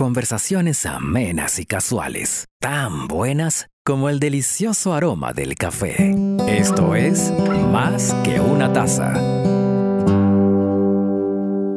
Conversaciones amenas y casuales, tan buenas como el delicioso aroma del café. Esto es Más que una taza.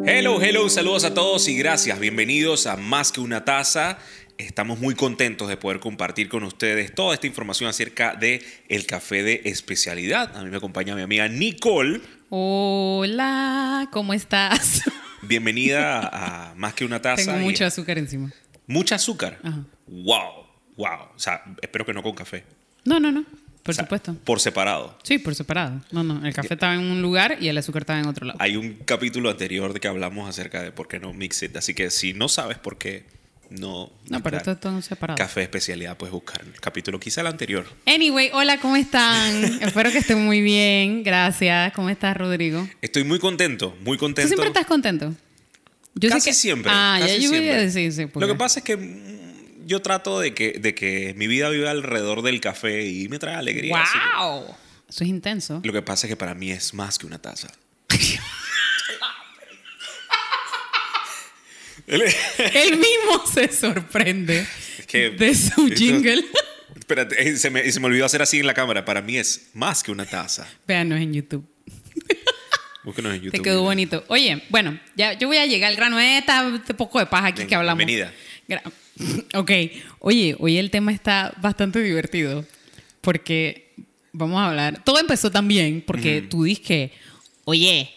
Hello, hello, saludos a todos y gracias. Bienvenidos a Más que una taza. Estamos muy contentos de poder compartir con ustedes toda esta información acerca de el café de especialidad. A mí me acompaña mi amiga Nicole. Hola, ¿cómo estás? Bienvenida a Más que una taza. Tengo y- mucho azúcar encima. Mucha azúcar. Ajá. Wow, wow. O sea, espero que no con café. No, no, no. Por O sea, supuesto. Por separado. Sí, por separado. No, no. El café estaba en un lugar y el azúcar estaba en otro lado. Hay un capítulo anterior de que hablamos acerca de por qué no mix it. Así que si no sabes por qué no. No, pero esto es separado. Café de especialidad, puedes buscar el capítulo, quizá el anterior. Anyway, hola, ¿cómo están? Espero que estén muy bien. Gracias. ¿Cómo estás, Rodrigo? Estoy muy contento, muy ¿Tú contento. siempre estás contento? Yo sé casi que- siempre. Ah, casi ya yo voy siempre. a decir, sí. Lo porque- que pasa es que mm, yo trato de que, de que mi vida viva alrededor del café y me trae alegría. que- ¡Wow! Eso es intenso. Lo que pasa es que para mí es más que una taza. Él- mismo se sorprende que- de su esto- jingle. Espérate, eh, se me, se me olvidó hacer así en la cámara. Para mí es más que una taza. Véanos en YouTube. Búsquenos en YouTube. Te quedó bonito. Oye, bueno, ya yo voy a llegar al grano de esta- este poco de paja aquí que hablamos. bienvenida. Gra- Ok. Oye, hoy el tema está bastante divertido porque vamos a hablar. Todo empezó también porque tú dices que, oye,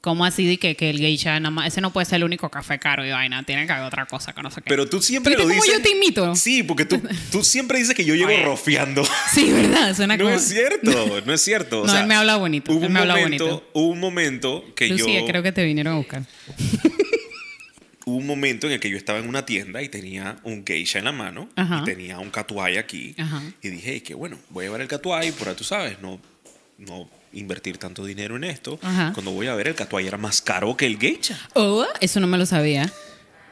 ¿cómo así de que, que el geisha nada más, ese no puede ser el único café caro y vaina? Tiene que haber otra cosa que no sé qué. Pero tú siempre ¿Viste lo cómo dices. yo te imito? Sí, porque tú, tú siempre dices que yo llego Oye. rofiando. Sí, ¿verdad? Suena No como. es cierto, no es cierto. O No, sea, él me habla bonito, Hubo él me habla momento, bonito. hubo un momento que Lucía, yo. creo que te vinieron a buscar. Hubo un momento en el que yo estaba en una tienda y tenía un geisha en la mano Ajá. y tenía un catuay aquí. Ajá. Y dije, "Ey, que bueno, voy a llevar el catuay, por ahí tú sabes, no, no invertir tanto dinero en esto. Ajá. Cuando voy a ver, el catuay era más caro que el geisha. Oh, eso no me lo sabía.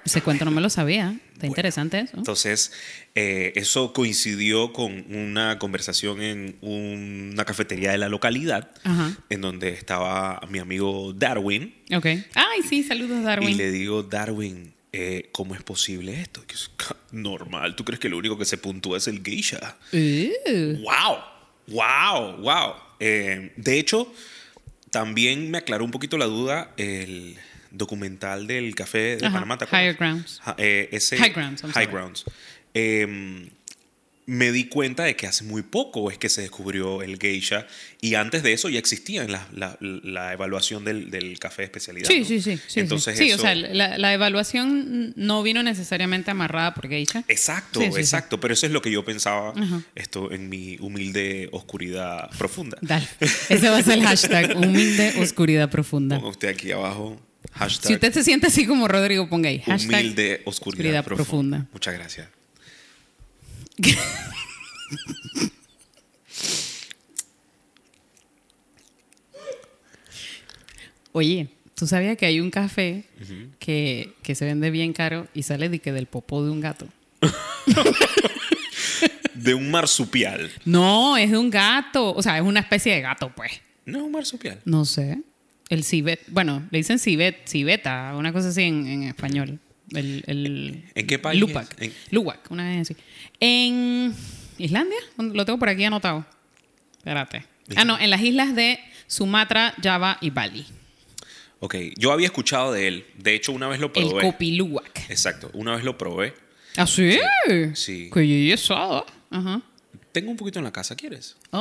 Ese cuento no me lo sabía. Está interesante eso. Entonces, eh, eso coincidió con una conversación en una cafetería de la localidad, Ajá. en donde estaba mi amigo Darwin. Ok. Ay, sí, saludos, Darwin. Y le digo, Darwin, eh, ¿cómo es posible esto? Normal. ¿Tú crees que lo único que se puntúa es el geisha? Uh, ¡Wow! ¡Wow! ¡Wow! Eh, de hecho, también me aclaró un poquito la duda el documental del café de Ajá, Panamá. Higher Grounds. Eh, ese- High Grounds, I'm High sorry. Grounds. Eh, me di cuenta de que hace muy poco es que se descubrió el geisha y antes de eso ya existía en la, la- la evaluación del, del café de especialidad. Sí, ¿no? sí, sí. Sí, Entonces sí. Sí, eso- o sea, la, la evaluación no vino necesariamente amarrada por Geisha. Exacto, sí. exacto. Pero eso es lo que yo pensaba Ajá. esto en mi humilde oscuridad profunda. Dale. Ese va a ser el hashtag humilde oscuridad profunda. Ponga usted aquí abajo. Hashtag Si usted se siente así como Rodrigo, ponga ahí. Hashtag humilde oscuridad, oscuridad profunda. profunda. Muchas gracias. Oye, ¿tú sabías que hay un café que, que se vende bien caro y sale de que del popó de un gato? De un marsupial. No, es de un gato. O sea, es una especie de gato, pues. No es un marsupial. No sé. El cibet. Bueno, le dicen cibet, cibeta, una cosa así en, en español. El, el ¿En qué país Lupac. En- Luwak, una vez así. En Islandia, lo tengo por aquí anotado. Espérate. Ah, no, en las islas de Sumatra, Java y Bali. Ok, yo había escuchado de él. De hecho, una vez lo El probé. Copiluwak. Exacto, una vez lo probé. ¿Ah, sí? Sí. Qué belleza. Ajá. Tengo un poquito en la casa, ¿quieres? Ay,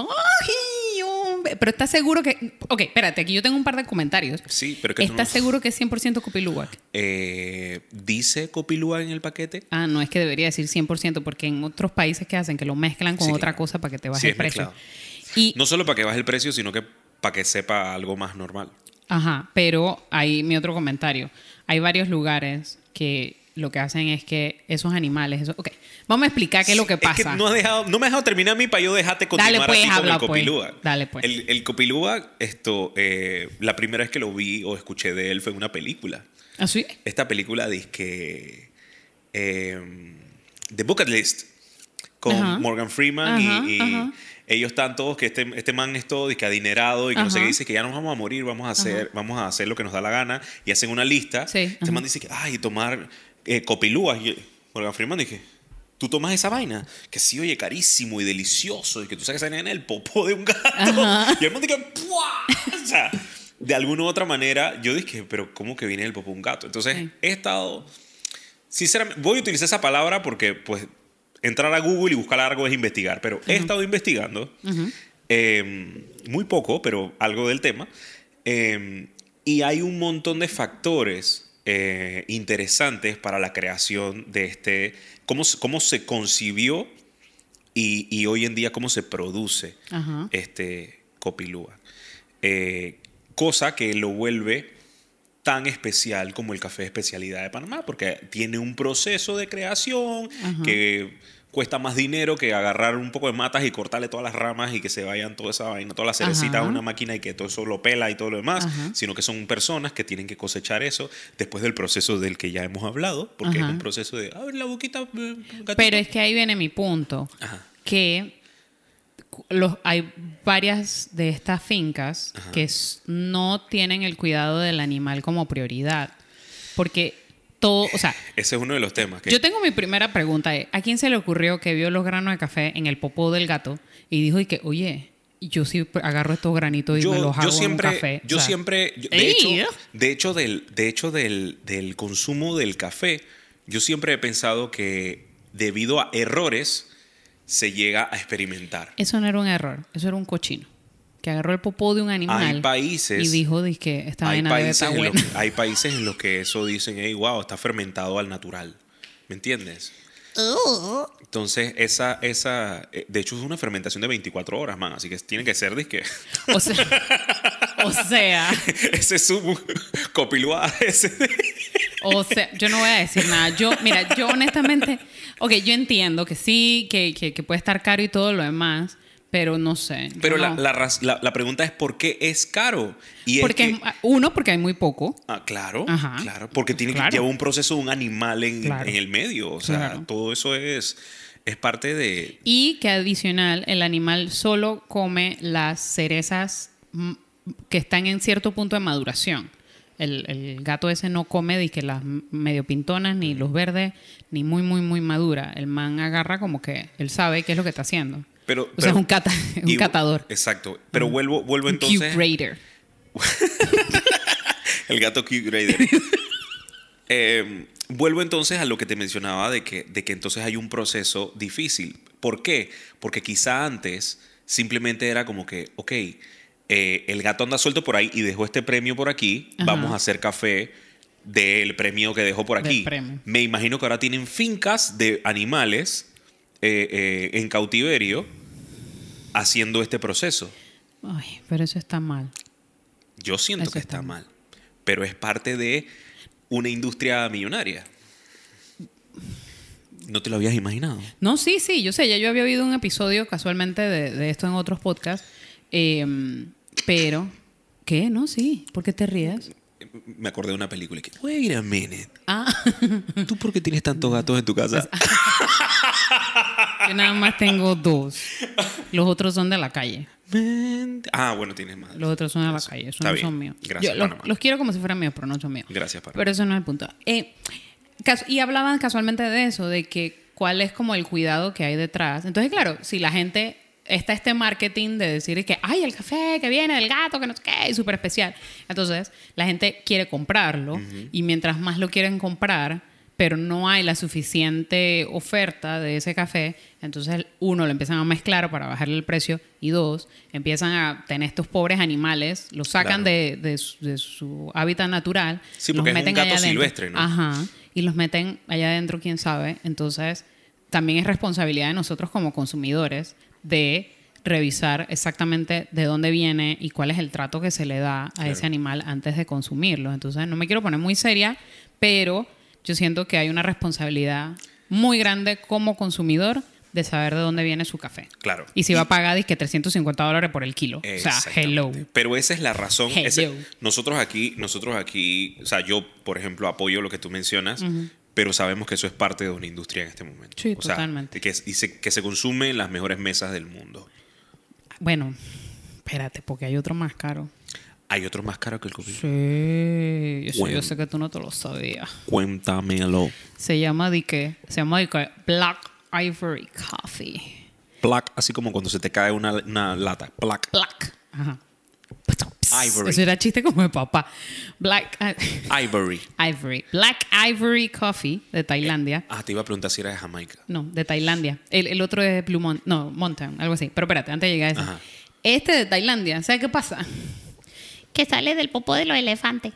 hombre. Pero ¿estás seguro que...? Ok, espérate, aquí yo tengo un par de comentarios. Sí, pero que ¿Estás no- seguro que es 100% Copiluwak? Eh, ¿Dice Copilúa en el paquete? Ah, no es que debería decir 100% porque en otros países que hacen que lo mezclan con Sí, otra cosa para que te baje Sí, el precio. Y, No solo para que baje el precio, sino que para que sepa algo más normal. Ajá, pero hay mi otro comentario. Hay varios lugares que lo que hacen es que esos animales, eso, ok, vamos a explicar qué es lo que pasa. Es que no, has dejado, no me has dejado terminar a mí para yo dejarte continuar Dale, pues, así con el pues. copilúa. Dale, pues. El, el copilúa, esto, eh, la primera vez que lo vi o escuché de él fue en una película. ¿Así? Esta película dice que eh, The Bucket List con Ajá. Morgan Freeman y- Ajá, y, ajá. ellos están todos que este, este man es todo adinerado y que no sé qué dice que ya nos vamos a morir, vamos a hacer, vamos a hacer lo que nos da la gana y hacen una lista. Sí, Este ajá. man dice que ay tomar eh, copilúas y Morgan Freeman, dije, tú tomas esa vaina, que sí, oye, carísimo y delicioso, y que tú sacas en el popó de un gato. Y el mundo dije. O sea, de alguna u otra manera, yo dije, pero ¿cómo que viene el popó de un gato? Entonces, Sí. he estado, sinceramente, voy a utilizar esa palabra porque, pues, entrar a Google y buscar algo es investigar, pero he estado investigando, eh, muy poco, pero algo del tema, eh, y hay un montón de factores eh, interesantes para la creación de este, cómo, se- cómo se concibió y, y hoy en día cómo se produce Ajá. este copilúa. Eh, cosa que lo vuelve tan especial como el café de especialidad de Panamá, porque tiene un proceso de creación que cuesta más dinero que agarrar un poco de matas y cortarle todas las ramas y que se vayan toda esa vaina, todas las cerecitas a una máquina y que todo eso lo pela y todo lo demás, Ajá. sino que son personas que tienen que cosechar eso después del proceso del que ya hemos hablado, porque Ajá. es un proceso de, a ver, la boquita, eh, gatito". Pero es que ahí viene mi punto. Ajá. Que los, hay varias de estas fincas que no tienen el cuidado del animal como prioridad. Porque todo, o sea, Ese es uno de los temas. Que yo tengo mi primera pregunta. eh, ¿A quién se le ocurrió que vio los granos de café en el popó del gato y dijo y que, oye, yo sí agarro estos granitos y me los hago siempre, en un café? O Yo sea, siempre, yo- de ¡Ey! hecho, de hecho, del, de hecho del, del consumo del café, yo siempre he pensado que debido a errores se llega a experimentar. Eso no era un error, eso era un cochino. Que agarró el popó de un animal Hay países- y dijo que esta Hay vaina debe países, estar en los, buena. que- hay países en los que eso dicen, hey, wow, está fermentado al natural. ¿Me entiendes? Entonces, esa, esa, eh, de hecho, es una fermentación de 24 horas, man. Así que tiene que ser, disque. O sea, o sea, ese es su copiluá. Ese. o sea, yo no voy a decir nada. Yo, mira, yo honestamente, ok, yo entiendo que sí, que, que, que puede estar caro y todo lo demás, pero no sé. Pero la, no. la, la- la pregunta es ¿por qué es caro? Y es porque, que- uno, porque hay muy poco. Ah, claro, Ajá. claro, porque tiene Claro. que llevar un proceso de un animal en, Claro. en el medio, o sea, Claro. todo eso es, es parte de... Y que adicional, el animal solo come las cerezas que están en cierto punto de maduración. El, el gato ese no come de que las medio pintonas, ni los verdes, ni muy, muy, muy madura. El man agarra como que él sabe qué es lo que está haciendo. Pero, o sea, es un, cata, un y- catador. Exacto, pero vuelvo, vuelvo entonces... curator. El gato Q-Grader. Eh, vuelvo entonces a lo que te mencionaba de que, de que entonces hay un proceso difícil. ¿Por qué? Porque quizá antes simplemente era como que, ok, eh, el gato anda suelto por ahí y dejó este premio por aquí, Ajá. vamos a hacer café del premio que dejó por aquí. Me imagino que ahora tienen fincas de animales eh, eh, en cautiverio haciendo este proceso. Ay, pero eso está mal. Yo siento Eso que está está mal, pero es parte de una industria millonaria. ¿No te lo habías imaginado? No, sí, sí, yo sé, ya yo había oído un episodio casualmente de, de esto en otros podcasts, eh, pero, ¿qué? No, sí, ¿por qué te ríes? Me acordé de una película y que, wait a minute, Ah, ¿tú por qué tienes tantos gatos en tu casa? Yo nada más tengo dos. Los otros son de la calle. Ah, bueno, tienes más. Los otros son de la calle, esos no son míos. Gracias, Yo los, los quiero como si fueran míos, pero no son míos. Gracias, Panamá. Pero eso no es el punto. Eh, y hablaban casualmente de eso, de que cuál es como el cuidado que hay detrás. Entonces, claro, si la gente está este marketing de decir que, ay, el café que viene del gato, que no sé qué, súper especial. Entonces, la gente quiere comprarlo y mientras más lo quieren comprar, pero no hay la suficiente oferta de ese café, entonces uno lo empiezan a mezclar para bajarle el precio y dos, empiezan a tener estos pobres animales, los sacan Claro. de, de su, de su hábitat natural, Sí, los porque es un gato silvestre, ¿no? Ajá, y los meten allá adentro, quién sabe. Entonces, también es responsabilidad de nosotros como consumidores de revisar exactamente de dónde viene y cuál es el trato que se le da a Claro. ese animal antes de consumirlo. Entonces, no me quiero poner muy seria, pero yo siento que hay una responsabilidad muy grande como consumidor de saber de dónde viene su café. Claro. Y si va a pagar, que 350 dólares por el kilo. O sea, hello. Pero esa es la razón. Ese- nosotros aquí, nosotros aquí, o sea, yo, por ejemplo, apoyo lo que tú mencionas, pero sabemos que eso es parte de una industria en este momento. Sí, o sea, totalmente. Que, y se, que se consume en las mejores mesas del mundo. Bueno, espérate, porque hay otro más caro. Hay otros más caros que el copilúa. Sí, yo, sé- Bueno. yo sé que tú no te lo sabías. Cuéntamelo. Se llama de qué? Se llama de qué? Black Ivory Coffee. Plaque, así como cuando se te cae una, una lata. Plaque. Black. Ajá. Ivory. Eso era chiste como de papá. Black I- Ivory. Ivory. Black Ivory Coffee de Tailandia. Ah, te iba a preguntar si era de Jamaica. No, de Tailandia. El, el otro es Blue Mountain. No, Mountain, algo así. Pero espérate, antes de llegar a. Ajá. Este de Tailandia, ¿sabes qué pasa? Que sale del popo de los elefantes.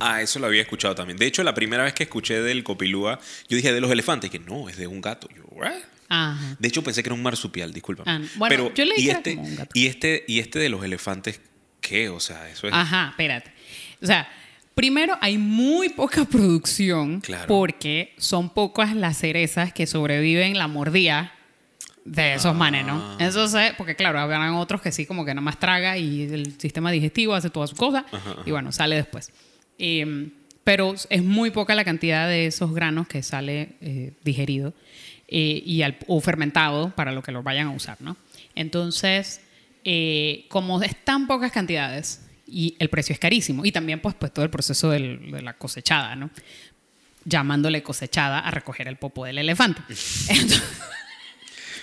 Ah, eso lo había escuchado también. De hecho, la primera vez que escuché del copilúa, yo dije de los elefantes, que no, es de un gato. Yo, ¿what? Ajá. De hecho, pensé que era un marsupial, disculpa. Ah, bueno, yo leí y que era este, como un gato. Y este, y este de los elefantes, ¿qué? O sea, eso es. Ajá, espérate. O sea, primero hay muy poca producción Claro. porque son pocas las cerezas que sobreviven la mordida de esos manes, ¿no? Ah. Eso sé, porque claro, habrán otros que sí como que nada más traga y el sistema digestivo hace todas sus cosas y bueno, sale después. Eh, pero es muy poca la cantidad de esos granos que sale eh, digerido eh, y al- o fermentado para lo que lo vayan a usar, ¿no? Entonces, eh, como es tan pocas cantidades y el precio es carísimo y también pues, pues todo el proceso del- de la cosechada, ¿no? Llamándole cosechada a recoger el popo del elefante. Entonces,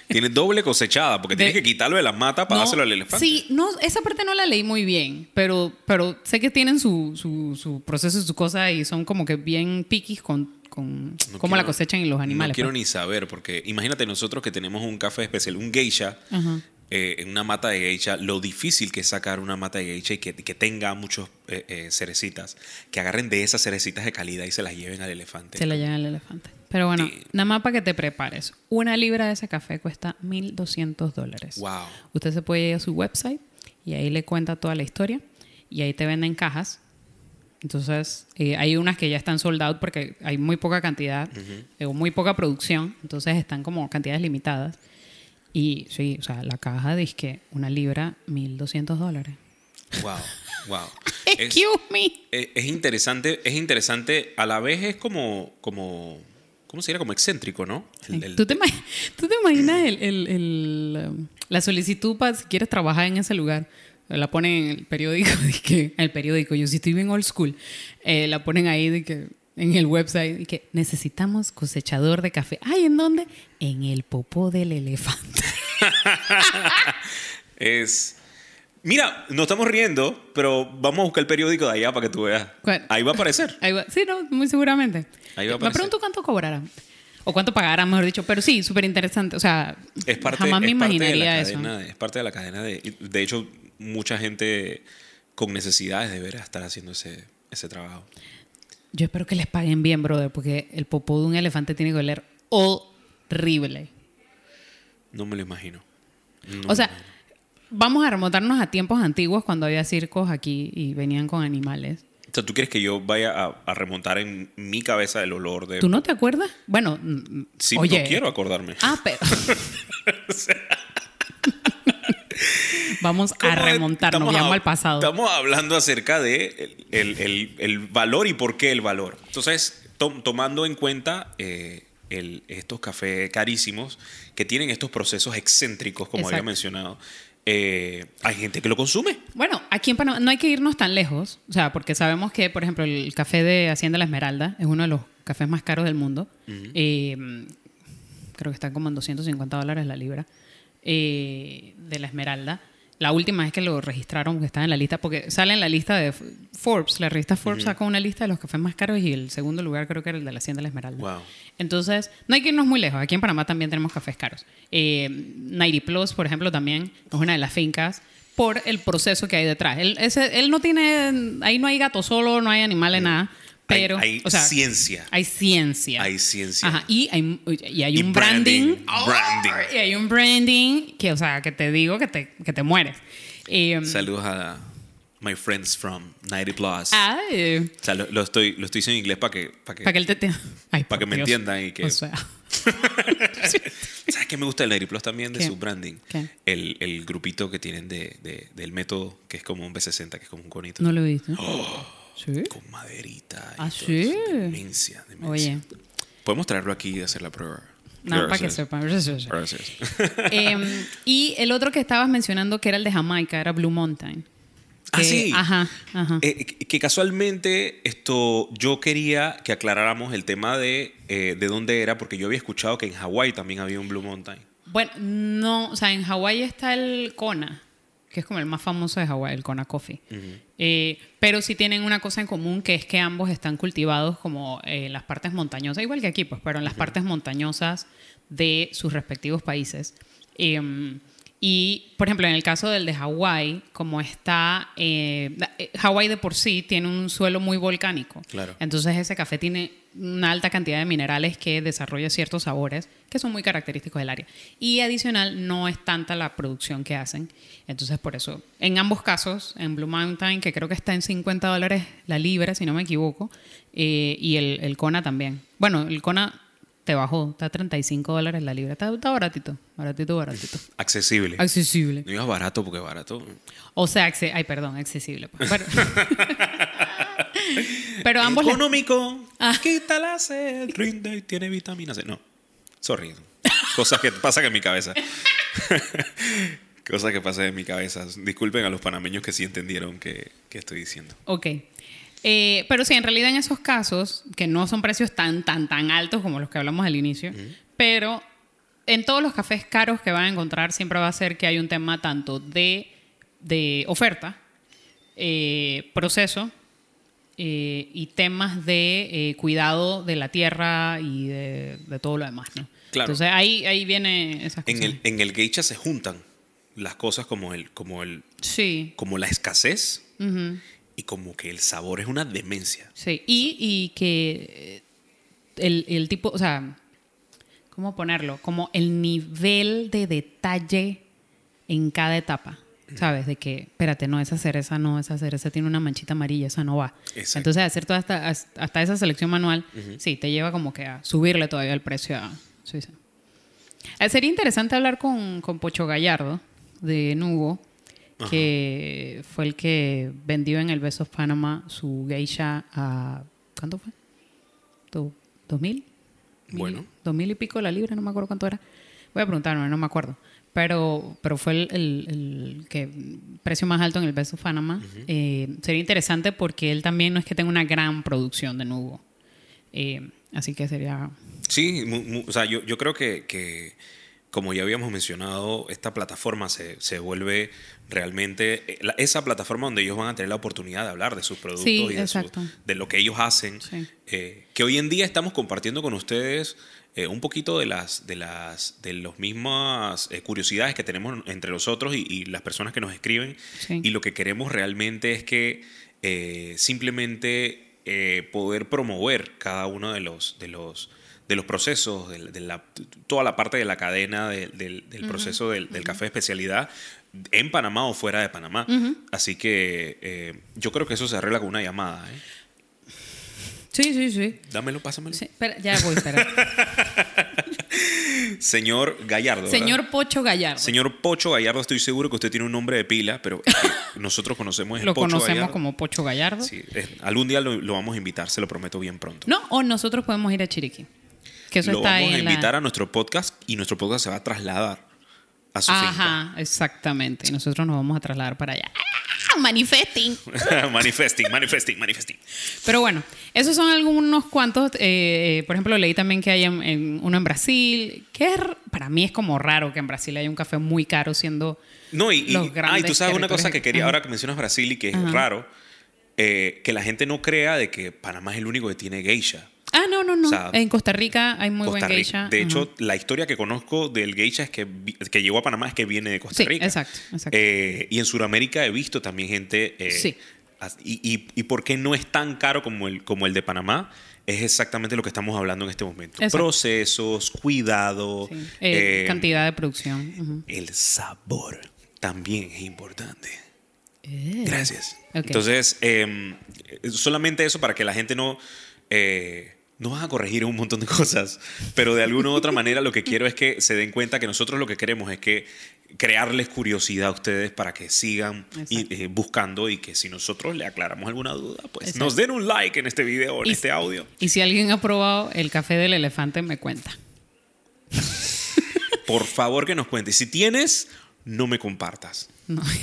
Tiene doble cosechada, porque De- tienes que quitarlo de la mata para no, dárselo al elefante. Sí, no, esa parte no la leí muy bien, pero, pero sé que tienen su, su, su proceso y su cosa y son como que bien piquis con, con No cómo la cosechan y los animales. No quiero pues. ni saber, porque imagínate nosotros que tenemos un café especial, un geisha, Ajá. eh, en una mata de geisha, lo difícil que es sacar una mata de geisha y que, que tenga muchos eh, eh, cerecitas, que agarren de esas cerecitas de calidad y se las lleven al elefante. Se la lleva el elefante. Pero bueno, nada más para que te prepares. Una libra de ese café cuesta 1.200 dólares. Wow. Usted se puede ir a su website y ahí le cuenta toda la historia y ahí te venden cajas. Entonces, eh, hay unas que ya están sold out porque hay muy poca cantidad eh, o muy poca producción. Entonces, están como cantidades limitadas. Y sí, o sea, la caja dice que una libra, 1.200 dólares. Wow, wow. es, Excuse me. es- es interesante, es interesante, a la vez es como, como ¿cómo se diría? Como excéntrico, ¿no? El- el- ¿Tú, te, tú te imaginas el- el- el, um, la solicitud para si quieres trabajar en ese lugar? La ponen en el periódico, de que, el periódico, yo sí estoy bien old school, eh, la ponen ahí de que, en el website y que necesitamos cosechador de café. Ay, ¿en dónde? En el popó del elefante. Es. Mira, nos estamos riendo, pero vamos a buscar el periódico de allá para que tú veas. ¿Cuál? Ahí va a aparecer. Ahí va- Sí, no, muy seguramente. Ahí va a Me aparecer. pregunto cuánto cobrarán. O cuánto pagarán, mejor dicho. Pero sí, súper interesante. O sea, Es parte, jamás me es parte de la eso. cadena, es parte de la cadena de. De hecho, mucha gente con necesidades deberá estar haciendo ese, ese trabajo. Yo espero que les paguen bien, brother, porque el popó de un elefante tiene que oler horrible. No me lo imagino. No o me sea, imagino. Vamos a remontarnos a tiempos antiguos cuando había circos aquí y venían con animales. O sea, ¿tú quieres que yo vaya a, a remontar en mi cabeza el olor de. ¿Tú no te acuerdas? Bueno, mm, Sí, oye. no quiero acordarme. Ah, pero. Vamos a remontarnos, a- al pasado. Estamos hablando acerca de el, el- el- el valor y por qué el valor. Entonces, to- tomando en cuenta eh, estos cafés carísimos que tienen estos procesos excéntricos, como había Exacto. mencionado, eh, hay gente que lo consume. Bueno, aquí en Panamá no hay que irnos tan lejos, o sea, porque sabemos que, por ejemplo, el café de Hacienda La Esmeralda es uno de los cafés más caros del mundo. Eh, creo que está como en 250 dólares la libra eh, de La Esmeralda. La última vez que lo registraron, que está en la lista, porque sale en la lista de Forbes, la revista Forbes sacó una lista de los cafés más caros y el segundo lugar creo que era el de la Hacienda La Esmeralda. Wow. Entonces, no hay que irnos muy lejos. Aquí en Panamá también tenemos cafés caros. Eh, 90 Plus, por ejemplo, también es una de las fincas por el proceso que hay detrás. Él, ese- él no tiene, ahí no hay gato solo, no hay animales, nada. Hay- Pero, hay o sea, ciencia. Hay ciencia. Hay ciencia. Ajá, y hay, y hay Y un branding. branding, branding. Y hay un branding que, o sea, que te digo que te, que te mueres. Eh, Saludos a my friends from 90 Plus. ay, O sea, lo, lo estoy, lo estoy diciendo en inglés para que, para que, para que él te... ay, para que me entiendan y que- O sea, ¿Sabes qué me gusta del 90 Plus también de ¿Qué? su branding? ¿Qué? El, el grupito que tienen de, de- del método, que es como un B60, que es como un conito. no lo he visto. ¿Sí? Con maderita. y Ah, todo sí. eso. Demencia, demencia. Oye, Podemos traerlo aquí y hacer la prueba. nada para que sepan. Gracias. Em, y el otro que estabas mencionando, que era el de Jamaica, era Blue Mountain. Ah, sí. Ajá, ajá. Eh, que que casualmente esto yo quería que aclaráramos el tema de, eh, de dónde era, porque yo había escuchado que en Hawái también había un Blue Mountain. Bueno, no, o sea, en Hawái está el Kona, que es como el más famoso de Hawái, el Kona Coffee. Eh, pero sí tienen una cosa en común, que es que ambos están cultivados como en las partes montañosas, igual que aquí, pues, pero en las partes montañosas de sus respectivos países. Em, y, por ejemplo, en el caso del de Hawái, como está, eh, eh, Hawái de por sí tiene un suelo muy volcánico. Claro. Entonces ese café tiene una alta cantidad de minerales que desarrolla ciertos sabores que son muy característicos del área. Y adicional, no es tanta la producción que hacen. Entonces por eso, en ambos casos, en Blue Mountain, que creo que está en 50 dólares la libra, si no me equivoco, eh, y el, el Kona también. Bueno, el Kona te bajó, está a 35 dólares la libra. Está, está baratito, baratito, baratito. Accesible. Accesible. No digas barato porque barato. O sea, ay, perdón, accesible. pues. Pero, pero ambos... Económico. Ah. Quita la sed. Rinde y tiene vitamina C. No. Sorry. Cosas que pasan en mi cabeza. Cosas que pasan en mi cabeza. Disculpen a los panameños que sí entendieron que, que estoy diciendo. Ok. Eh, pero sí, en realidad en esos casos, que no son precios tan, tan, tan altos como los que hablamos al inicio, pero en todos los cafés caros que van a encontrar siempre va a ser que hay un tema tanto de, de oferta, eh, proceso eh, y temas de eh, cuidado de la tierra y de, de todo lo demás, ¿no? Claro. Entonces ahí, ahí viene esas En cosas. el, en el geisha se juntan las cosas como, el, como, el, Sí. como la escasez Ujú. Y como que el sabor es una demencia. Sí, y, y que eh, el, el tipo, o sea, ¿cómo ponerlo? Como el nivel de detalle en cada etapa. ¿Sabes? De que, espérate, no, esa cereza no, esa cereza tiene una manchita amarilla, esa no va. Exacto. Entonces, hacer toda esta, hasta esa selección manual, sí, te lleva como que a subirle todavía el precio a Suiza. Eh, Sería interesante hablar con, con Pocho Gallardo de Que fue el que vendió en el Best of Panama su geisha a. ¿Cuánto fue? ¿Do- ¿Dos mil? Mil- Bueno. Dos mil y pico la libra, no me acuerdo cuánto era. Voy a preguntarme, no me acuerdo. Pero, pero fue el, el- el que precio más alto en el Best of Panama. Eh, sería interesante porque él también no es que tenga una gran producción de Nubo. Eh, así que sería. Sí, mu- mu- o sea, yo, yo creo que, que, como ya habíamos mencionado, esta plataforma se, se vuelve realmente eh, la- esa plataforma donde ellos van a tener la oportunidad de hablar de sus productos Sí, y de, su- de lo que ellos hacen. Sí. eh, que hoy en día estamos compartiendo con ustedes eh, un poquito de las de las de las mismas eh, curiosidades que tenemos entre nosotros y, y las personas que nos escriben. Sí. Y lo que queremos realmente es que simplemente poder promover cada uno de los, de los, de los procesos, de, de la, toda la parte de la cadena de- del, del proceso del, del café de especialidad en Panamá o fuera de Panamá. Así que eh, yo creo que eso se arregla con una llamada. ¿eh? Sí, sí, sí. Dámelo, pásamelo. Sí, espera, ya voy, espera. Señor Gallardo. ¿verdad? Señor Pocho Gallardo. Señor Pocho Gallardo, estoy seguro que usted tiene un nombre de pila, pero es que nosotros conocemos el Lo Pocho conocemos Gallardo. como Pocho Gallardo. Sí, es- algún día lo, lo vamos a invitar, se lo prometo bien pronto. No, o nosotros podemos ir a Chiriquí. Que eso lo está vamos ahí a la- invitar a nuestro podcast y nuestro podcast se va a trasladar a su Ajá, exactamente. Y nosotros nos vamos a trasladar para allá. Ah, Manifesting. manifesting, manifesting, manifesting. Pero bueno, esos son algunos cuantos. eh, por ejemplo, leí también que hay en- en- uno en Brasil, que es para mí es como raro que en Brasil haya un café muy caro siendo... No, y, ah, y tú sabes una cosa que quería, Ajá. ahora que mencionas Brasil y que es raro, eh, que la gente no crea de que Panamá es el único que tiene geisha. Ah, no, no, no. O sea, en Costa Rica hay muy Costa buen geisha. De hecho, la historia que conozco del geisha es que, que llegó a Panamá es que viene de Costa Sí, Rica. exacto, exacto. Eh, y en Sudamérica he visto también gente... eh, Sí. y, y, y por qué no es tan caro como el, como el de Panamá? Es exactamente lo que estamos hablando en este momento. Exacto. Procesos, cuidado, Sí. Eh, cantidad de producción. El sabor también es importante. Gracias. Entonces, eh, solamente eso para que la gente no... eh, no vas a corregir un montón de cosas, pero de alguna u otra manera lo que quiero es que se den cuenta que nosotros lo que queremos es que crearles curiosidad a ustedes para que sigan y, eh, buscando y que si nosotros le aclaramos alguna duda, pues Exacto. nos den un like en este video o en Y- este audio. Y si alguien ha probado el café del elefante, me cuenta. Por favor que nos cuentes. Si tienes, no me compartas. No.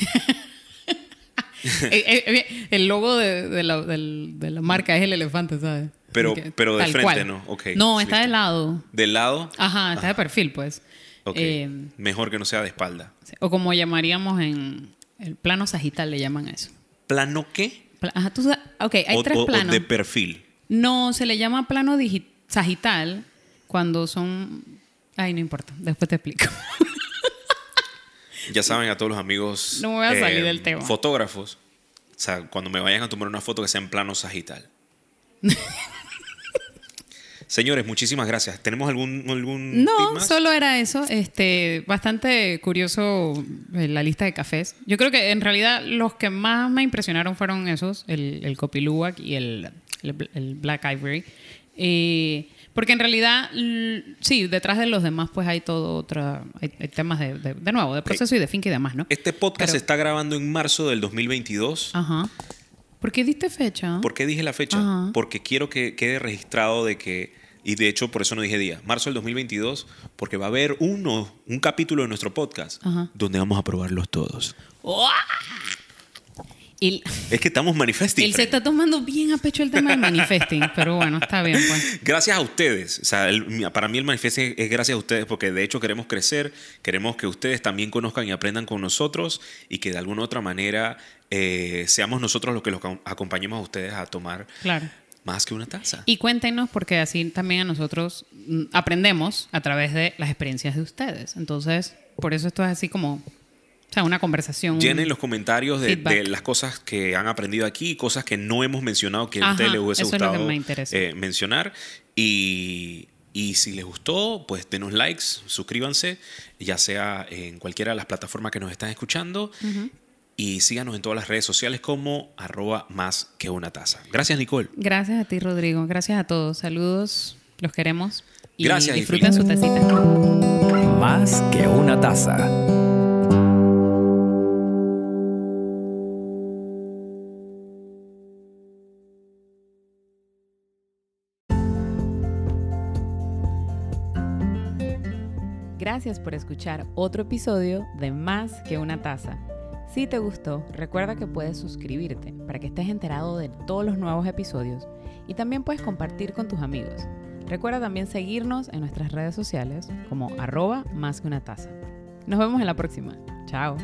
Eh, eh, el logo de, de la, de la marca es el elefante, ¿sabes? Pero- Que- pero de frente, cual. ¿no? Ok, No, está listo. de lado. Del lado. Ajá, está de perfil, pues. Ok. Eh, Mejor que no sea de espalda. o como llamaríamos en el plano sagital, le llaman a eso. ¿Plano qué? Ajá, tú sa- ok, hay o, tres o- o planos. de perfil. No, se le llama plano sagital cuando son... Ay, no importa, después te explico. Ya saben a todos los amigos. eh, No me voy a salir del tema. Fotógrafos. O sea, cuando me vayan a tomar una foto que sea en plano sagital. Señores, muchísimas gracias. ¿Tenemos algún, algún tip No, más? solo era eso. Este, bastante curioso eh, la lista de cafés. Yo creo que en realidad los que más me impresionaron fueron esos, el, el Kopi Luwak y el, el- el Black Ivory. Eh, porque en realidad, sí, detrás de los demás pues hay todo otra, hay, hay temas de, de, de nuevo, de proceso y de finca y demás, ¿no? Este podcast Pero- se está grabando en marzo del 2022. Ajá. ¿Por qué diste fecha? ¿Por qué dije la fecha? Ajá. Porque quiero que quede registrado de que, y de hecho por eso no dije día, marzo del 2022, porque va a haber uno, un capítulo de nuestro podcast Ajá. donde vamos a probarlos todos. Es que estamos manifesting. él se está tomando bien a pecho el tema del manifesting, pero bueno, está bien, pues. Gracias a ustedes. O sea, el- para mí el manifesting es gracias a ustedes porque de hecho queremos crecer, queremos que ustedes también conozcan y aprendan con nosotros y que de alguna otra manera eh, seamos nosotros los que los acom- acompañemos a ustedes a tomar Claro. Más que una taza. Y cuéntenos, porque así también a nosotros mm, aprendemos a través de las experiencias de ustedes. Entonces, por eso esto es así como, o sea, una conversación. Llenen los comentarios de, las cosas que han aprendido aquí, cosas que no hemos mencionado que a ustedes les hubiese gustado me eh, mencionar. Y, y si les gustó, pues denos likes, suscríbanse, ya sea en cualquiera de las plataformas que nos están escuchando. Y síganos en todas las redes sociales como arroba más que una taza. Gracias, Nicole. Gracias a ti, Rodrigo. Gracias a todos. Saludos. Los queremos. Y Gracias, y disfruten su tacita. Más que una taza. Gracias por escuchar otro episodio de Más que una taza. Si te gustó, recuerda que puedes suscribirte para que estés enterado de todos los nuevos episodios y también puedes compartir con tus amigos. Recuerda también seguirnos en nuestras redes sociales como arroba más que una taza. Nos vemos en la próxima. Chao.